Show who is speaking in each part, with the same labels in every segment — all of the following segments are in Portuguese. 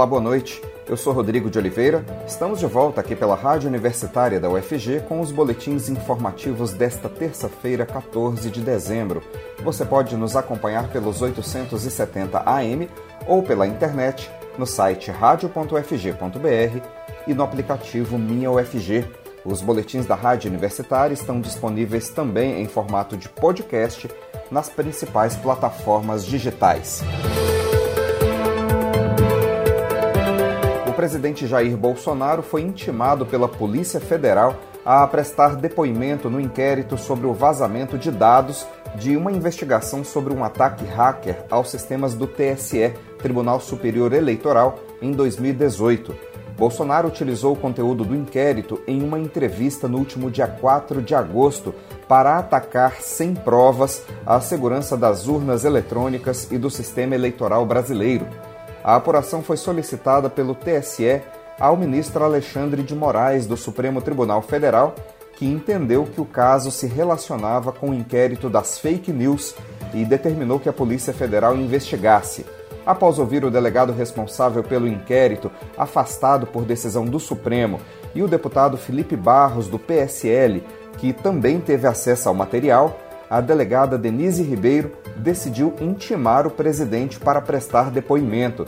Speaker 1: Olá, boa noite. Eu sou Rodrigo de Oliveira. Estamos de volta aqui pela Rádio Universitária da UFG com os boletins informativos desta terça-feira, 14 de dezembro. Você pode nos acompanhar pelos 870 AM ou pela internet no site radio.ufg.br e no aplicativo Minha UFG. Os boletins da Rádio Universitária estão disponíveis também em formato de podcast nas principais plataformas digitais. Presidente Jair Bolsonaro foi intimado pela Polícia Federal a prestar depoimento no inquérito sobre o vazamento de dados de uma investigação sobre um ataque hacker aos sistemas do TSE, Tribunal Superior Eleitoral, em 2018. Bolsonaro utilizou o conteúdo do inquérito em uma entrevista no último dia 4 de agosto para atacar sem provas a segurança das urnas eletrônicas e do sistema eleitoral brasileiro. A apuração foi solicitada pelo TSE ao ministro Alexandre de Moraes, do Supremo Tribunal Federal, que entendeu que o caso se relacionava com o inquérito das fake news e determinou que a Polícia Federal investigasse. Após ouvir o delegado responsável pelo inquérito, afastado por decisão do Supremo, e o deputado Felipe Barros, do PSL, que também teve acesso ao material, a delegada Denise Ribeiro decidiu intimar o presidente para prestar depoimento.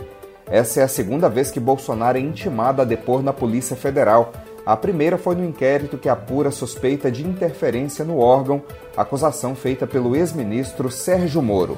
Speaker 1: Essa é a segunda vez que Bolsonaro é intimado a depor na Polícia Federal. A primeira foi no inquérito que apura suspeita de interferência no órgão, acusação feita pelo ex-ministro Sérgio Moro.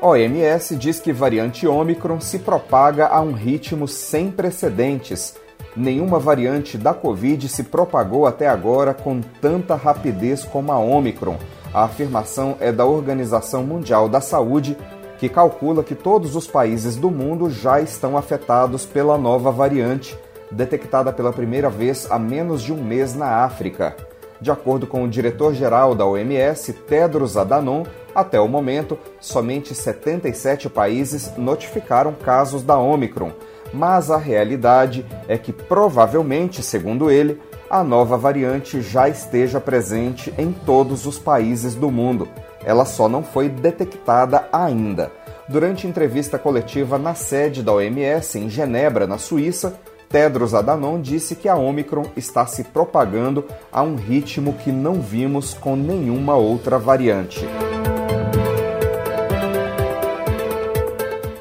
Speaker 1: OMS diz que variante Ômicron se propaga a um ritmo sem precedentes Nenhuma variante da Covid se propagou até agora com tanta rapidez como a Omicron. A afirmação é da Organização Mundial da Saúde, que calcula que todos os países do mundo já estão afetados pela nova variante, detectada pela primeira vez há menos de um mês na África. De acordo com o diretor-geral da OMS, Tedros Adhanom, até o momento, somente 77 países notificaram casos da Omicron mas a realidade é que provavelmente, segundo ele, a nova variante já esteja presente em todos os países do mundo. Ela só não foi detectada ainda. Durante entrevista coletiva na sede da OMS em Genebra, na Suíça, Tedros Adhanom disse que a Omicron está se propagando a um ritmo que não vimos com nenhuma outra variante.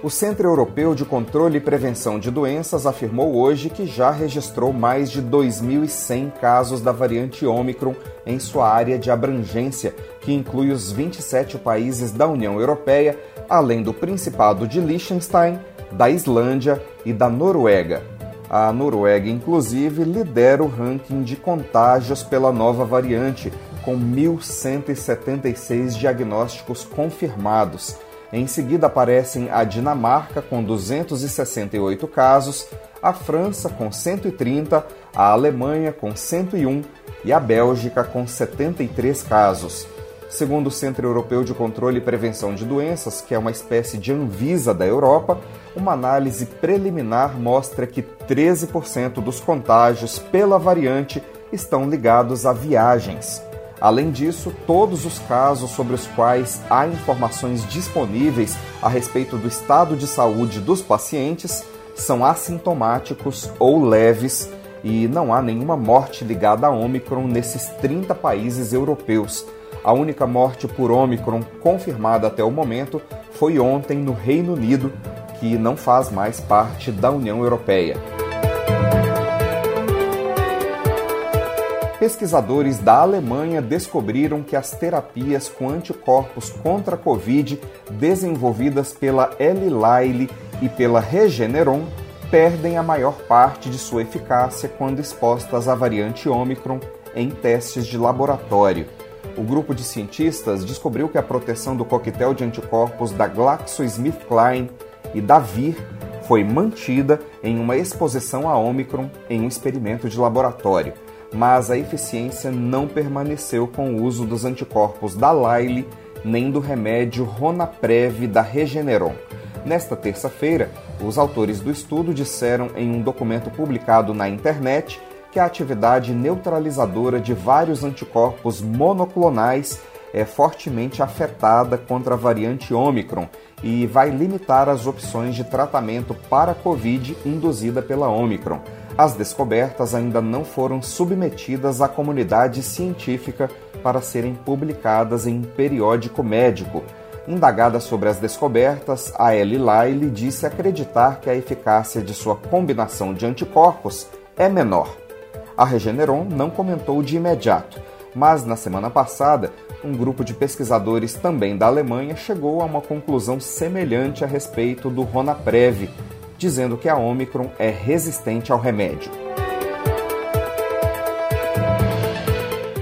Speaker 1: O Centro Europeu de Controle e Prevenção de Doenças afirmou hoje que já registrou mais de 2.100 casos da variante Ômicron em sua área de abrangência, que inclui os 27 países da União Europeia, além do Principado de Liechtenstein, da Islândia e da Noruega. A Noruega, inclusive, lidera o ranking de contágios pela nova variante, com 1.176 diagnósticos confirmados em seguida aparecem a Dinamarca com 268 casos, a França com 130, a Alemanha com 101 e a Bélgica com 73 casos. Segundo o Centro Europeu de Controle e Prevenção de Doenças, que é uma espécie de Anvisa da Europa, uma análise preliminar mostra que 13% dos contágios pela variante estão ligados a viagens. Além disso, todos os casos sobre os quais há informações disponíveis a respeito do estado de saúde dos pacientes são assintomáticos ou leves e não há nenhuma morte ligada a Omicron nesses 30 países europeus. A única morte por Omicron confirmada até o momento foi ontem no Reino Unido, que não faz mais parte da União Europeia. Pesquisadores da Alemanha descobriram que as terapias com anticorpos contra a Covid desenvolvidas pela Eli Lilly e pela Regeneron perdem a maior parte de sua eficácia quando expostas à variante Omicron em testes de laboratório. O grupo de cientistas descobriu que a proteção do coquetel de anticorpos da GlaxoSmithKline e da Vir foi mantida em uma exposição a Omicron em um experimento de laboratório mas a eficiência não permaneceu com o uso dos anticorpos da Liley nem do remédio Ronaprev da Regeneron. Nesta terça-feira, os autores do estudo disseram em um documento publicado na internet que a atividade neutralizadora de vários anticorpos monoclonais é fortemente afetada contra a variante Omicron e vai limitar as opções de tratamento para a Covid induzida pela Omicron. As descobertas ainda não foram submetidas à comunidade científica para serem publicadas em periódico médico. Indagada sobre as descobertas, a Ellie Lyle disse acreditar que a eficácia de sua combinação de anticorpos é menor. A Regeneron não comentou de imediato, mas na semana passada, um grupo de pesquisadores também da Alemanha chegou a uma conclusão semelhante a respeito do Ronaprev, dizendo que a Omicron é resistente ao remédio.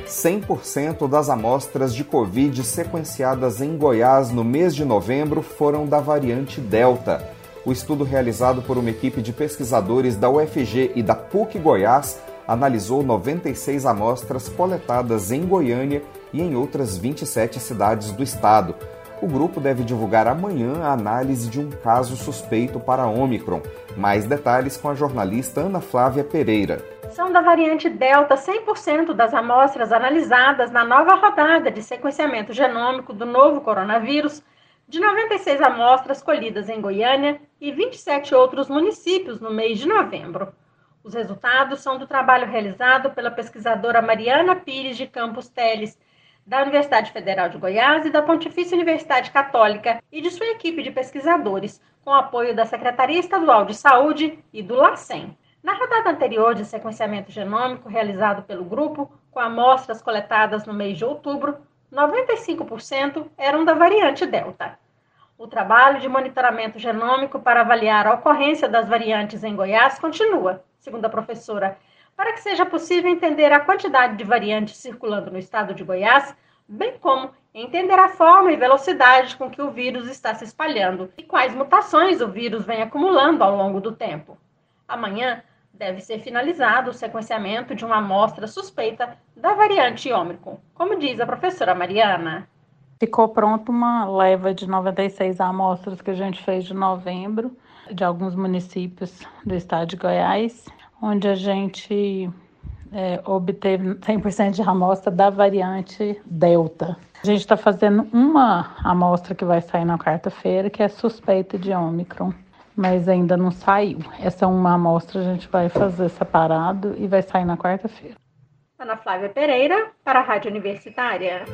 Speaker 1: 100% das amostras de Covid sequenciadas em Goiás no mês de novembro foram da variante Delta. O estudo realizado por uma equipe de pesquisadores da UFG e da PUC Goiás analisou 96 amostras coletadas em Goiânia e em outras 27 cidades do estado. O grupo deve divulgar amanhã a análise de um caso suspeito para Omicron. Mais detalhes com a jornalista Ana Flávia Pereira
Speaker 2: são da variante Delta 100% das amostras analisadas na nova rodada de sequenciamento genômico do novo coronavírus, de 96 amostras colhidas em Goiânia e 27 outros municípios no mês de novembro. Os resultados são do trabalho realizado pela pesquisadora Mariana Pires de Campos Teles, da Universidade Federal de Goiás e da Pontifícia Universidade Católica e de sua equipe de pesquisadores, com apoio da Secretaria Estadual de Saúde e do LACEN. Na rodada anterior de sequenciamento genômico realizado pelo grupo, com amostras coletadas no mês de outubro, 95% eram da variante Delta. O trabalho de monitoramento genômico para avaliar a ocorrência das variantes em Goiás continua, segundo a professora, para que seja possível entender a quantidade de variantes circulando no estado de Goiás, bem como entender a forma e velocidade com que o vírus está se espalhando e quais mutações o vírus vem acumulando ao longo do tempo. Amanhã, deve ser finalizado o sequenciamento de uma amostra suspeita da variante Ômicron, como diz a professora Mariana.
Speaker 3: Ficou pronto uma leva de 96 amostras que a gente fez de novembro, de alguns municípios do estado de Goiás, onde a gente é, obteve 100% de amostra da variante Delta. A gente está fazendo uma amostra que vai sair na quarta-feira, que é suspeita de Ômicron mas ainda não saiu. Essa é uma amostra, a gente vai fazer separado e vai sair na quarta-feira.
Speaker 2: Ana Flávia Pereira, para a Rádio Universitária.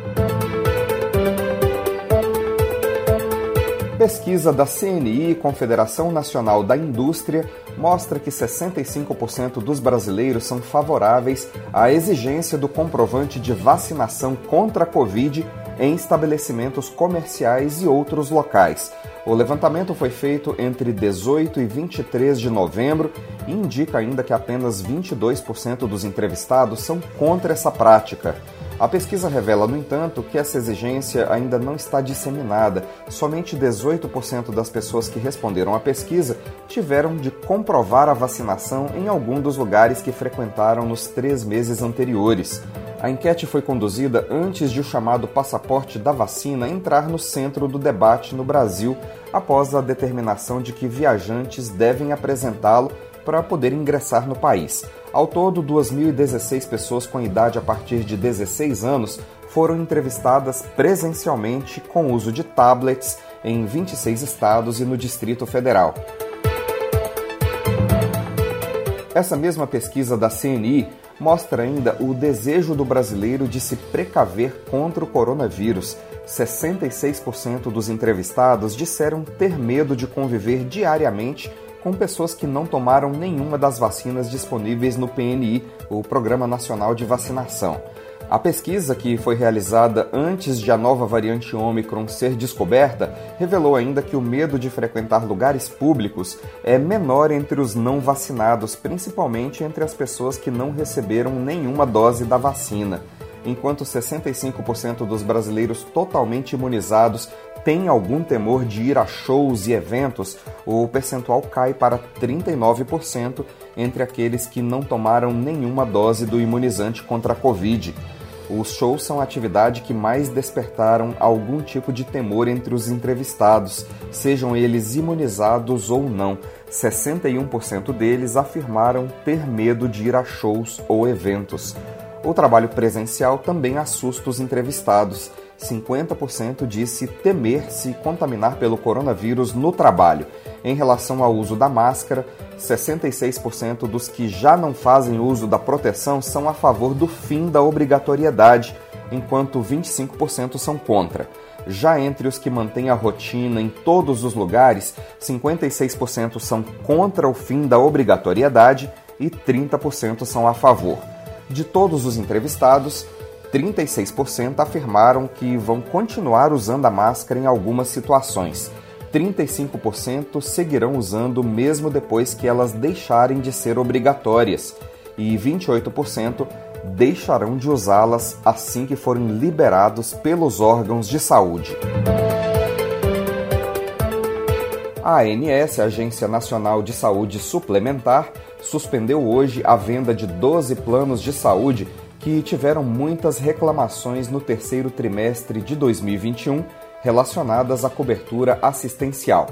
Speaker 1: Pesquisa da CNI, Confederação Nacional da Indústria, mostra que 65% dos brasileiros são favoráveis à exigência do comprovante de vacinação contra a Covid em estabelecimentos comerciais e outros locais. O levantamento foi feito entre 18 e 23 de novembro e indica ainda que apenas 22% dos entrevistados são contra essa prática. A pesquisa revela, no entanto, que essa exigência ainda não está disseminada. Somente 18% das pessoas que responderam à pesquisa tiveram de comprovar a vacinação em algum dos lugares que frequentaram nos três meses anteriores. A enquete foi conduzida antes de o chamado passaporte da vacina entrar no centro do debate no Brasil, após a determinação de que viajantes devem apresentá-lo para poder ingressar no país. Ao todo, 2.016 pessoas com idade a partir de 16 anos foram entrevistadas presencialmente com uso de tablets em 26 estados e no Distrito Federal. Essa mesma pesquisa da CNI mostra ainda o desejo do brasileiro de se precaver contra o coronavírus. 66% dos entrevistados disseram ter medo de conviver diariamente com pessoas que não tomaram nenhuma das vacinas disponíveis no PNI, o Programa Nacional de Vacinação. A pesquisa, que foi realizada antes de a nova variante Omicron ser descoberta, revelou ainda que o medo de frequentar lugares públicos é menor entre os não vacinados, principalmente entre as pessoas que não receberam nenhuma dose da vacina. Enquanto 65% dos brasileiros totalmente imunizados tem algum temor de ir a shows e eventos, o percentual cai para 39% entre aqueles que não tomaram nenhuma dose do imunizante contra a Covid. Os shows são a atividade que mais despertaram algum tipo de temor entre os entrevistados, sejam eles imunizados ou não. 61% deles afirmaram ter medo de ir a shows ou eventos. O trabalho presencial também assusta os entrevistados 50% disse temer se contaminar pelo coronavírus no trabalho. Em relação ao uso da máscara, 66% dos que já não fazem uso da proteção são a favor do fim da obrigatoriedade, enquanto 25% são contra. Já entre os que mantêm a rotina em todos os lugares, 56% são contra o fim da obrigatoriedade e 30% são a favor. De todos os entrevistados, 36% afirmaram que vão continuar usando a máscara em algumas situações. 35% seguirão usando mesmo depois que elas deixarem de ser obrigatórias. E 28% deixarão de usá-las assim que forem liberados pelos órgãos de saúde. A ANS, Agência Nacional de Saúde Suplementar, suspendeu hoje a venda de 12 planos de saúde que tiveram muitas reclamações no terceiro trimestre de 2021 relacionadas à cobertura assistencial.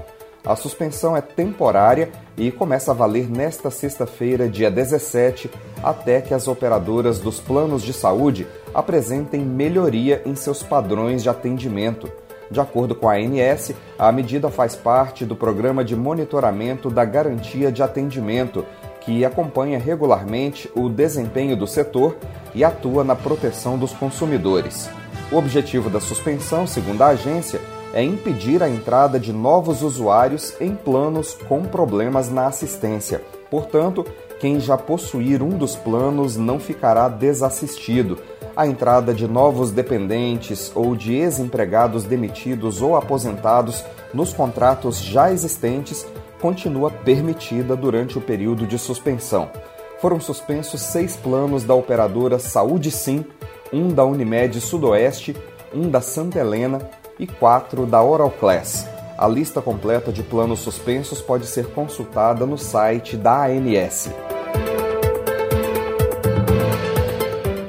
Speaker 1: A suspensão é temporária e começa a valer nesta sexta-feira, dia 17, até que as operadoras dos planos de saúde apresentem melhoria em seus padrões de atendimento. De acordo com a ANS, a medida faz parte do programa de monitoramento da garantia de atendimento, que acompanha regularmente o desempenho do setor e atua na proteção dos consumidores. O objetivo da suspensão, segundo a agência, é impedir a entrada de novos usuários em planos com problemas na assistência. Portanto, quem já possuir um dos planos não ficará desassistido. A entrada de novos dependentes ou de ex-empregados demitidos ou aposentados nos contratos já existentes continua permitida durante o período de suspensão. Foram suspensos seis planos da operadora Saúde Sim, um da Unimed Sudoeste, um da Santa Helena, e 4 da Oral Class. A lista completa de planos suspensos pode ser consultada no site da ANS.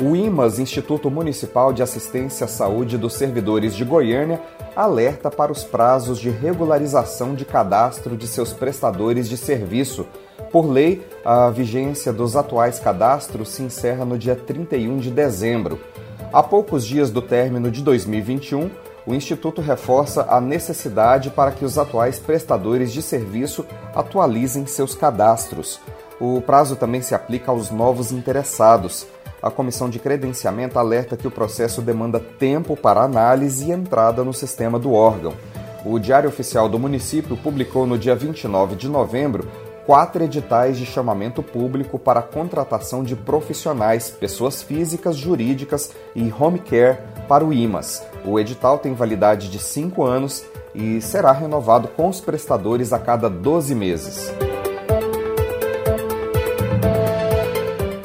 Speaker 1: O IMAS, Instituto Municipal de Assistência à Saúde dos Servidores de Goiânia, alerta para os prazos de regularização de cadastro de seus prestadores de serviço. Por lei, a vigência dos atuais cadastros se encerra no dia 31 de dezembro. Há poucos dias do término de 2021, o Instituto reforça a necessidade para que os atuais prestadores de serviço atualizem seus cadastros. O prazo também se aplica aos novos interessados. A comissão de credenciamento alerta que o processo demanda tempo para análise e entrada no sistema do órgão. O Diário Oficial do Município publicou no dia 29 de novembro quatro editais de chamamento público para contratação de profissionais, pessoas físicas, jurídicas e home care para o IMAS. O edital tem validade de cinco anos e será renovado com os prestadores a cada 12 meses.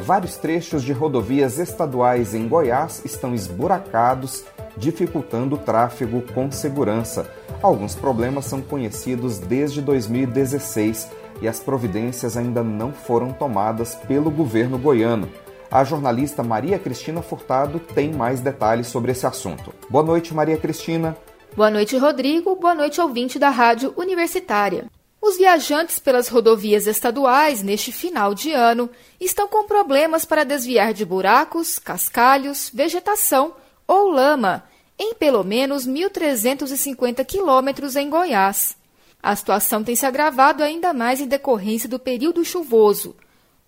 Speaker 1: Vários trechos de rodovias estaduais em Goiás estão esburacados, dificultando o tráfego com segurança. Alguns problemas são conhecidos desde 2016 e as providências ainda não foram tomadas pelo governo goiano. A jornalista Maria Cristina Furtado tem mais detalhes sobre esse assunto. Boa noite, Maria Cristina.
Speaker 4: Boa noite, Rodrigo. Boa noite, ouvinte da Rádio Universitária. Os viajantes pelas rodovias estaduais neste final de ano estão com problemas para desviar de buracos, cascalhos, vegetação ou lama em pelo menos 1.350 quilômetros em Goiás. A situação tem se agravado ainda mais em decorrência do período chuvoso.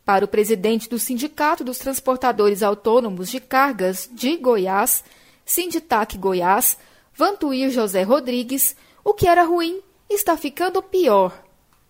Speaker 4: Para o presidente do Sindicato dos Transportadores Autônomos de Cargas de Goiás, Sinditac Goiás, Vantuir José Rodrigues, o que era ruim está ficando pior.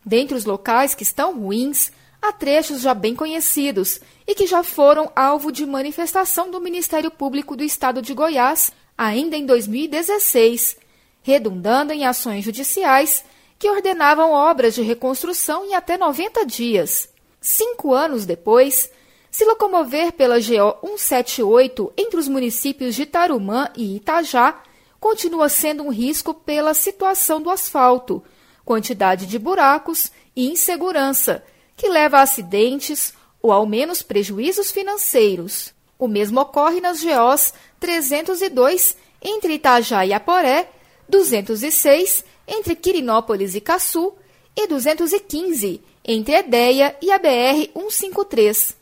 Speaker 4: Dentre os locais que estão ruins, há trechos já bem conhecidos e que já foram alvo de manifestação do Ministério Público do Estado de Goiás ainda em 2016, redundando em ações judiciais que ordenavam obras de reconstrução em até 90 dias. Cinco anos depois, se locomover pela GO 178 entre os municípios de Tarumã e Itajá continua sendo um risco pela situação do asfalto, quantidade de buracos e insegurança, que leva a acidentes ou ao menos prejuízos financeiros. O mesmo ocorre nas GOs 302 entre Itajá e Aporé, 206 entre Quirinópolis e Caçu, e 215 entre Edéia e a BR-153.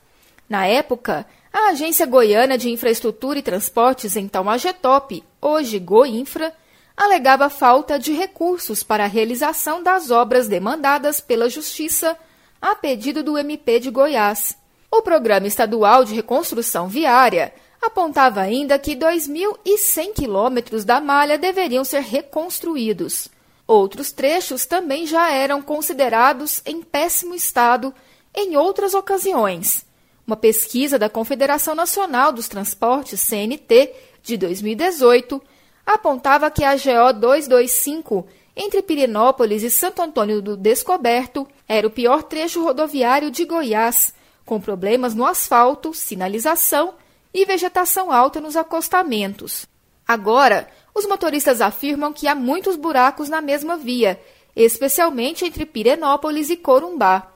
Speaker 4: Na época, a Agência Goiana de Infraestrutura e Transportes, então a GETOP, hoje Goinfra, alegava falta de recursos para a realização das obras demandadas pela Justiça a pedido do MP de Goiás. O Programa Estadual de Reconstrução Viária apontava ainda que 2.100 quilômetros da malha deveriam ser reconstruídos. Outros trechos também já eram considerados em péssimo estado em outras ocasiões. Uma pesquisa da Confederação Nacional dos Transportes, CNT, de 2018, apontava que a GO 225 entre Pirenópolis e Santo Antônio do Descoberto era o pior trecho rodoviário de Goiás, com problemas no asfalto, sinalização e vegetação alta nos acostamentos. Agora, os motoristas afirmam que há muitos buracos na mesma via, especialmente entre Pirenópolis e Corumbá.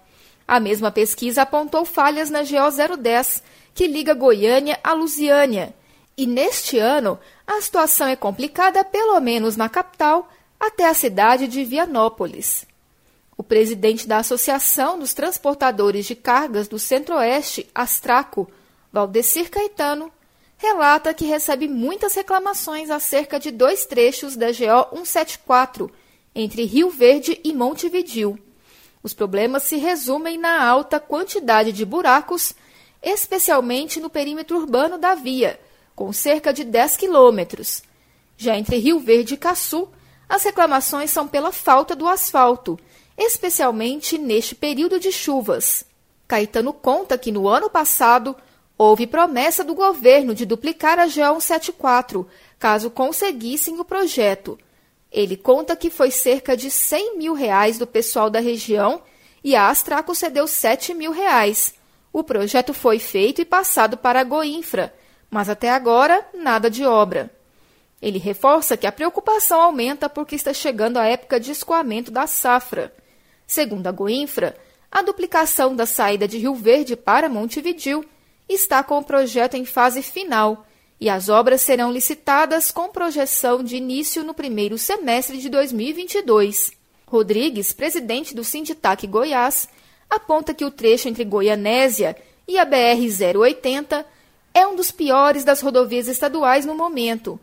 Speaker 4: A mesma pesquisa apontou falhas na GO 010, que liga Goiânia a Lusiânia. E neste ano, a situação é complicada, pelo menos na capital, até a cidade de Vianópolis. O presidente da Associação dos Transportadores de Cargas do Centro-Oeste, Astraco, Valdecir Caetano, relata que recebe muitas reclamações acerca de dois trechos da GO 174, entre Rio Verde e Montevidil. Os problemas se resumem na alta quantidade de buracos, especialmente no perímetro urbano da via, com cerca de 10 quilômetros. Já entre Rio Verde e Caçu, as reclamações são pela falta do asfalto, especialmente neste período de chuvas. Caetano conta que no ano passado houve promessa do governo de duplicar a GO 174, caso conseguissem o projeto. Ele conta que foi cerca de 100 mil reais do pessoal da região e a Astraco cedeu 7 mil reais. O projeto foi feito e passado para a Goinfra, mas até agora nada de obra. Ele reforça que a preocupação aumenta porque está chegando a época de escoamento da safra. Segundo a Goinfra, a duplicação da saída de Rio Verde para Montevidil está com o projeto em fase final e as obras serão licitadas com projeção de início no primeiro semestre de 2022. Rodrigues, presidente do Sinditac Goiás, aponta que o trecho entre Goianésia e a BR-080 é um dos piores das rodovias estaduais no momento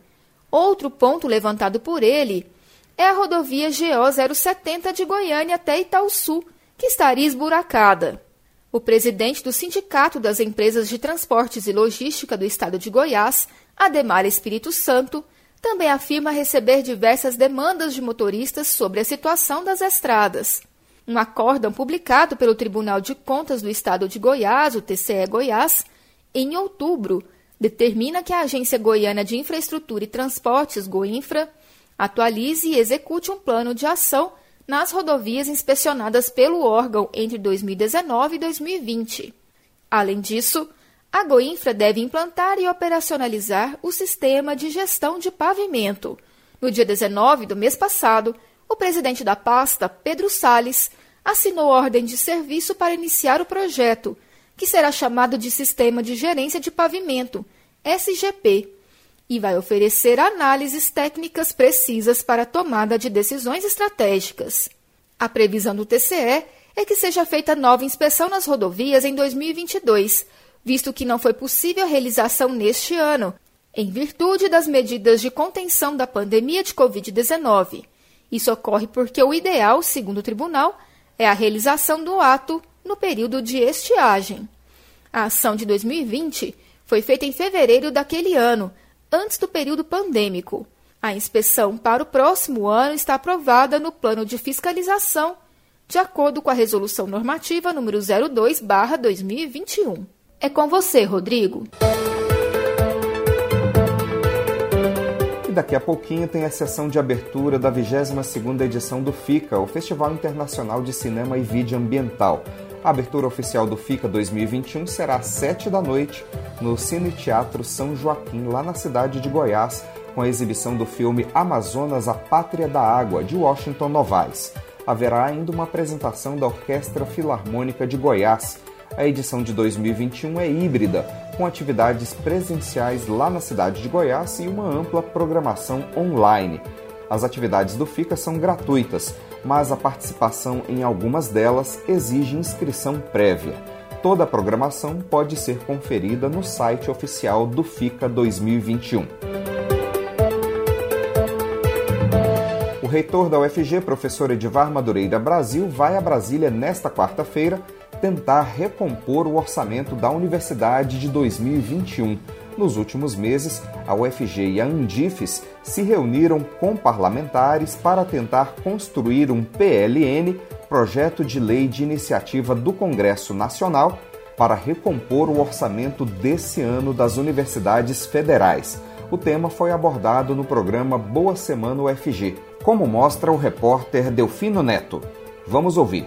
Speaker 4: Outro ponto levantado por ele é a rodovia GO 070 de Goiânia até Itaúsu, que estaria esburacada. O presidente do Sindicato das Empresas de Transportes e Logística do Estado de Goiás, Ademar Espírito Santo, também afirma receber diversas demandas de motoristas sobre a situação das estradas. Um acórdão publicado pelo Tribunal de Contas do Estado de Goiás, o TCE Goiás, em outubro, determina que a Agência Goiana de Infraestrutura e Transportes, Goinfra, atualize e execute um plano de ação nas rodovias inspecionadas pelo órgão entre 2019 e 2020. Além disso, a Goinfra deve implantar e operacionalizar o sistema de gestão de pavimento. No dia 19 do mês passado, o presidente da pasta, Pedro Sales, assinou ordem de serviço para iniciar o projeto, que será chamado de Sistema de Gerência de Pavimento, SGP, e vai oferecer análises técnicas precisas para a tomada de decisões estratégicas. A previsão do TCE é que seja feita nova inspeção nas rodovias em 2022, visto que não foi possível a realização neste ano, em virtude das medidas de contenção da pandemia de Covid-19. Isso ocorre porque o ideal, segundo o tribunal, é a realização do ato no período de estiagem. A ação de 2020 foi feita em fevereiro daquele ano, antes do período pandêmico. A inspeção para o próximo ano está aprovada no plano de fiscalização, de acordo com a resolução normativa número 02/2021. É com você, Rodrigo.
Speaker 1: E daqui a pouquinho tem a sessão de abertura da 22ª edição do FICA, o Festival Internacional de Cinema e Vídeo Ambiental. A abertura oficial do FICA 2021 será às 7 da noite no Cine Teatro São Joaquim, lá na cidade de Goiás, com a exibição do filme Amazonas, a Pátria da Água, de Washington Novaes. Haverá ainda uma apresentação da Orquestra Filarmônica de Goiás. A edição de 2021 é híbrida, com atividades presenciais lá na cidade de Goiás e uma ampla programação online. As atividades do FICA são gratuitas mas a participação em algumas delas exige inscrição prévia. Toda a programação pode ser conferida no site oficial do FICA 2021. reitor da UFG, professor Edivar Madureira Brasil, vai a Brasília nesta quarta-feira tentar recompor o orçamento da universidade de 2021. Nos últimos meses, a UFG e a Andifes se reuniram com parlamentares para tentar construir um PLN, projeto de lei de iniciativa do Congresso Nacional, para recompor o orçamento desse ano das universidades federais. O tema foi abordado no programa Boa Semana UFG, como mostra o repórter Delfino Neto. Vamos ouvir.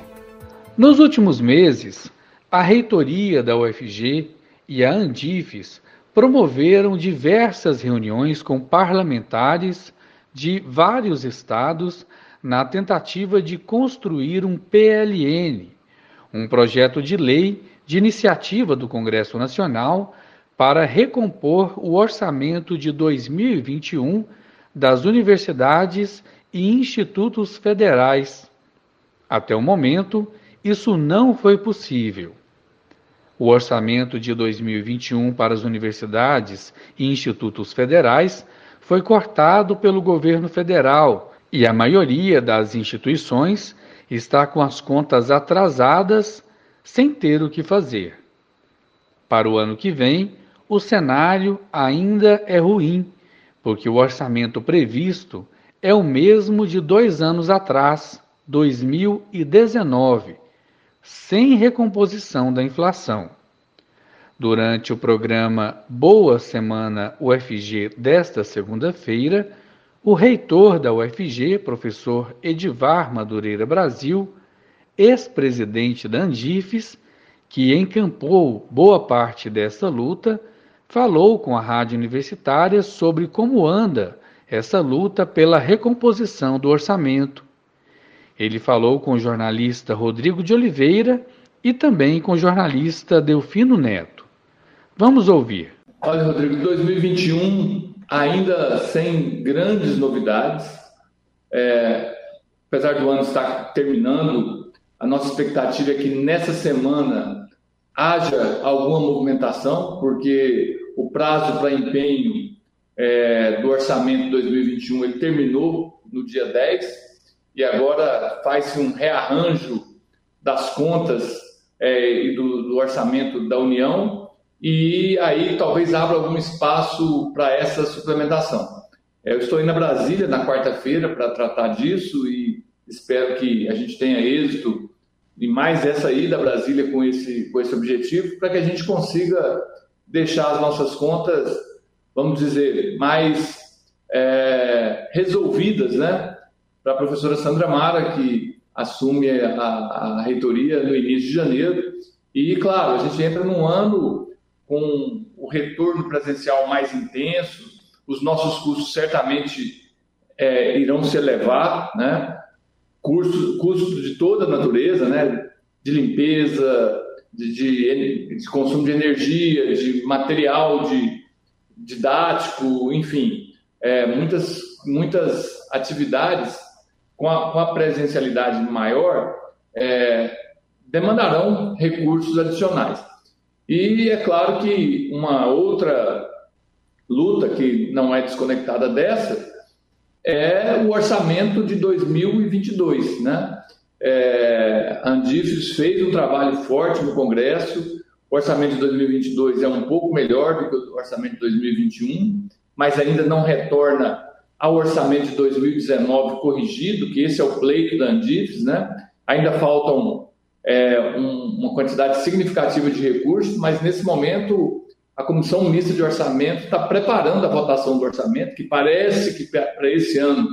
Speaker 5: Nos últimos meses, a reitoria da UFG e a Andifes promoveram diversas reuniões com parlamentares de vários estados na tentativa de construir um PLN, um projeto de lei de iniciativa do Congresso Nacional para recompor o orçamento de 2021 das universidades e institutos federais. Até o momento, isso não foi possível. O orçamento de 2021 para as universidades e institutos federais foi cortado pelo governo federal e a maioria das instituições está com as contas atrasadas sem ter o que fazer. Para o ano que vem, o cenário ainda é ruim, porque o orçamento previsto é o mesmo de dois anos atrás, 2019, sem recomposição da inflação. Durante o programa Boa Semana UFG desta segunda-feira, o reitor da UFG, professor Edivar Madureira Brasil, ex-presidente da Andifes, que encampou boa parte dessa luta, falou com a rádio universitária sobre como anda essa luta pela recomposição do orçamento. Ele falou com o jornalista Rodrigo de Oliveira e também com o jornalista Delfino Neto. Vamos ouvir.
Speaker 6: Olha, Rodrigo, 2021 ainda sem grandes novidades. É, apesar do ano estar terminando, a nossa expectativa é que nessa semana haja alguma movimentação, porque o prazo para empenho é, do orçamento 2021 ele terminou no dia 10 e agora faz-se um rearranjo das contas é, e do, do, orçamento da União e aí talvez abra algum espaço para essa suplementação. É, eu estou indo a Brasília na quarta-feira para tratar disso e espero que a gente tenha êxito e mais essa ida a Brasília com esse, com esse objetivo para que a gente consiga deixar as nossas contas, vamos dizer, mais é, resolvidas, né? Para a professora Sandra Mara, que assume a, a, reitoria no início de janeiro. E, claro, a gente entra num ano com o retorno presencial mais intenso, os nossos custos certamente é, irão se elevar, né? Custos, custos de toda natureza, né? De limpeza, de, de, de consumo de energia, de material de, didático, enfim, é, muitas, muitas atividades com a, com a presencialidade maior é, demandarão recursos adicionais. E é claro que uma outra luta que não é desconectada dessa é o orçamento de 2022, né? É, a Andifes fez um trabalho forte no Congresso. O orçamento de 2022 é um pouco melhor do que o orçamento de 2021, mas ainda não retorna ao orçamento de 2019 corrigido, que esse é o pleito da Andifes, né? Ainda faltam é, um, uma quantidade significativa de recursos, mas nesse momento a Comissão Mista de Orçamento está preparando a votação do orçamento, que parece que para esse ano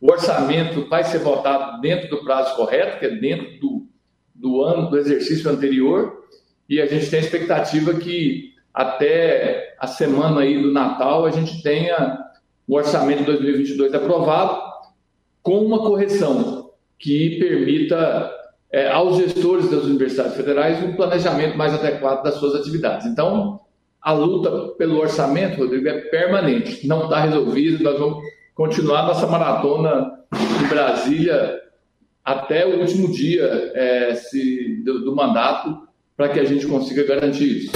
Speaker 6: o orçamento vai ser votado dentro do prazo correto, que é dentro do, do ano, do exercício anterior, e a gente tem a expectativa que até a semana aí do Natal a gente tenha o orçamento de 2022 aprovado com uma correção que permita é, aos gestores das universidades federais um planejamento mais adequado das suas atividades. Então, a luta pelo orçamento, Rodrigo, é permanente, não está resolvida, nós vamos continuar nossa maratona em Brasília até o último dia é, se, do, do mandato para que a gente consiga garantir isso.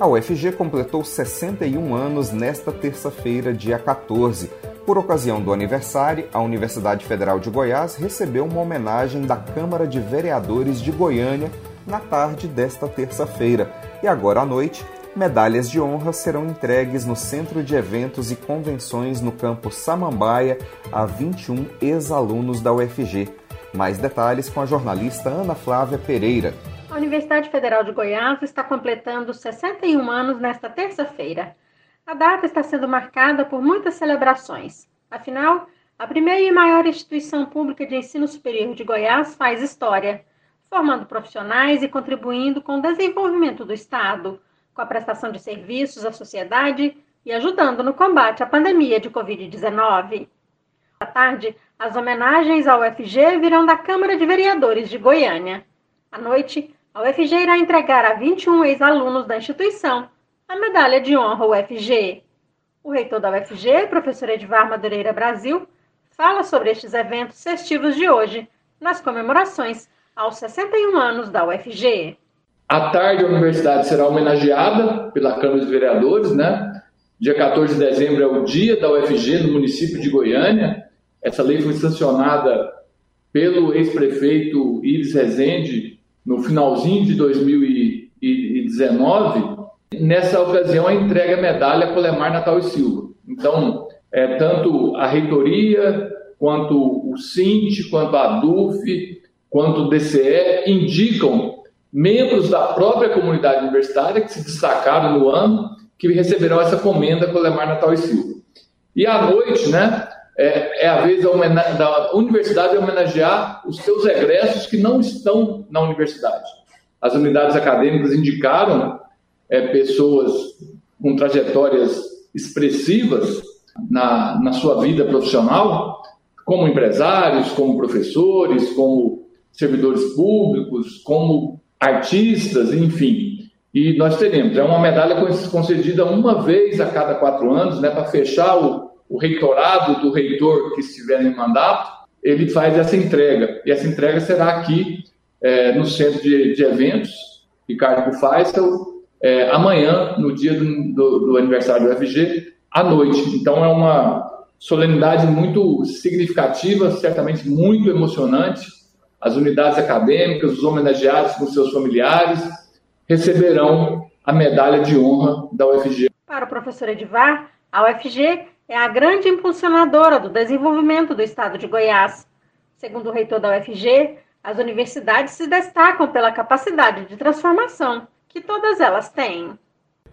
Speaker 1: A UFG completou 61 anos nesta terça-feira, dia 14. Por ocasião do aniversário, a Universidade Federal de Goiás recebeu uma homenagem da Câmara de Vereadores de Goiânia na tarde desta terça-feira. E agora à noite, medalhas de honra serão entregues no Centro de Eventos e Convenções no campus Samambaia a 21 ex-alunos da UFG. Mais detalhes com a jornalista Ana Flávia Pereira.
Speaker 2: Universidade Federal de Goiás está completando 61 anos nesta terça-feira. A data está sendo marcada por muitas celebrações. Afinal, a primeira e maior instituição pública de ensino superior de Goiás faz história, formando profissionais e contribuindo com o desenvolvimento do Estado, com a prestação de serviços à sociedade e ajudando no combate à pandemia de Covid-19. À tarde, as homenagens ao UFG virão da Câmara de Vereadores de Goiânia. À noite, a UFG irá entregar a 21 ex-alunos da instituição a medalha de honra UFG. O reitor da UFG, professor Edvar Madureira Brasil, fala sobre estes eventos festivos de hoje, nas comemorações aos 61 anos da UFG.
Speaker 6: À tarde, a universidade será homenageada pela Câmara de Vereadores, né? Dia 14 de dezembro é o dia da UFG no município de Goiânia. Essa lei foi sancionada pelo ex-prefeito Ives Rezende no finalzinho de 2019, nessa ocasião a entrega a medalha Colemar Natal e Silva. Então, é, tanto a reitoria, quanto o CINT, quanto a DUF, quanto o DCE indicam membros da própria comunidade universitária que se destacaram no ano, que receberão essa comenda Colemar Natal e Silva. E à noite, né, é, é a vez da, da universidade homenagear os seus egressos que não estão na universidade. As unidades acadêmicas indicaram é, pessoas com trajetórias expressivas na, na sua vida profissional, como empresários, como professores, como servidores públicos, como artistas, enfim. E nós teremos, é uma medalha concedida uma vez a cada quatro anos, né, para fechar o, o reitorado do reitor que estiver em mandato, ele faz essa entrega. E essa entrega será aqui é, no centro de, de eventos, Ricardo Faisal, é, amanhã, no dia do, do, do, aniversário do FG, à noite. Então é uma solenidade muito significativa, certamente muito emocionante. As unidades acadêmicas, os homenageados com seus familiares, receberão a medalha de honra da UFG.
Speaker 2: Para o professor Edivar, a UFG é a grande impulsionadora do desenvolvimento do estado de Goiás. Segundo o reitor da UFG, as universidades se destacam pela capacidade de transformação que todas elas têm.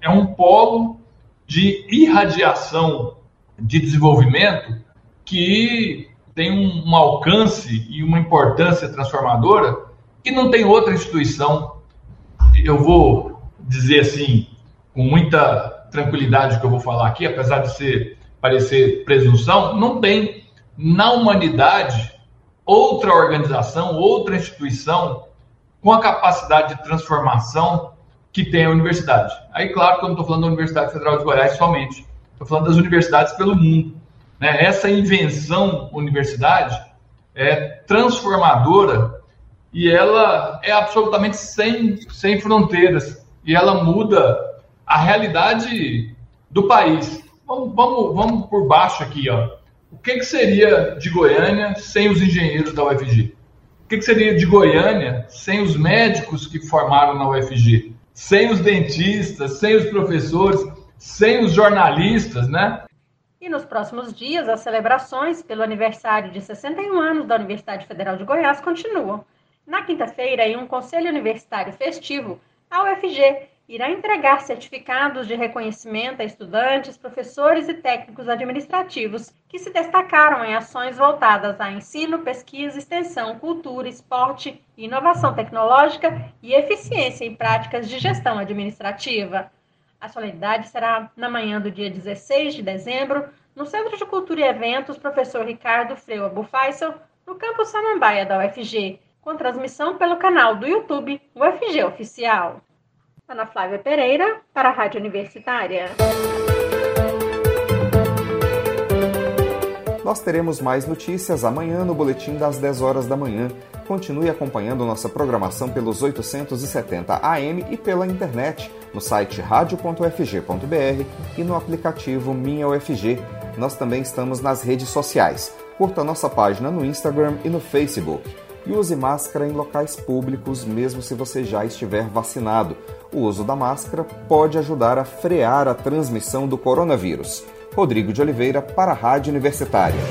Speaker 7: É um polo de irradiação de desenvolvimento que tem um, alcance e uma importância transformadora que não tem outra instituição. Eu vou dizer assim, com muita tranquilidade que eu vou falar aqui, apesar de ser parecer presunção, não tem na humanidade outra organização, outra instituição com a capacidade de transformação que tem a universidade. Aí, claro que eu não estou falando da Universidade Federal de Goiás somente, estou falando das universidades pelo mundo. Né? Essa invenção universidade é transformadora e ela é absolutamente sem, sem fronteiras e ela muda a realidade do país. Vamos, vamos, vamos por baixo aqui, ó. O que, que seria de Goiânia sem os engenheiros da UFG? O que, que seria de Goiânia sem os médicos que formaram na UFG? Sem os dentistas, sem os professores, sem os jornalistas, né?
Speaker 2: E nos próximos dias, as celebrações pelo aniversário de 61 anos da Universidade Federal de Goiás continuam. Na quinta-feira, em um conselho universitário festivo, a UFG irá entregar certificados de reconhecimento a estudantes, professores e técnicos administrativos que se destacaram em ações voltadas a ensino, pesquisa, extensão, cultura, esporte, inovação tecnológica e eficiência em práticas de gestão administrativa. A solenidade será na manhã do dia 16 de dezembro, no Centro de Cultura e Eventos Professor Ricardo Freu Abufaisel, no campus Samambaia da UFG, com transmissão pelo canal do YouTube UFG Oficial. Ana Flávia Pereira, para a Rádio Universitária.
Speaker 1: Nós teremos mais notícias amanhã no boletim das 10 horas da manhã. Continue acompanhando nossa programação pelos 870 AM e pela internet no site radio.ufg.br e no aplicativo Minha UFG. Nós também estamos nas redes sociais. Curta nossa página no Instagram e no Facebook. E use máscara em locais públicos, mesmo se você já estiver vacinado. O uso da máscara pode ajudar a frear a transmissão do coronavírus. Rodrigo de Oliveira para a Rádio Universitária.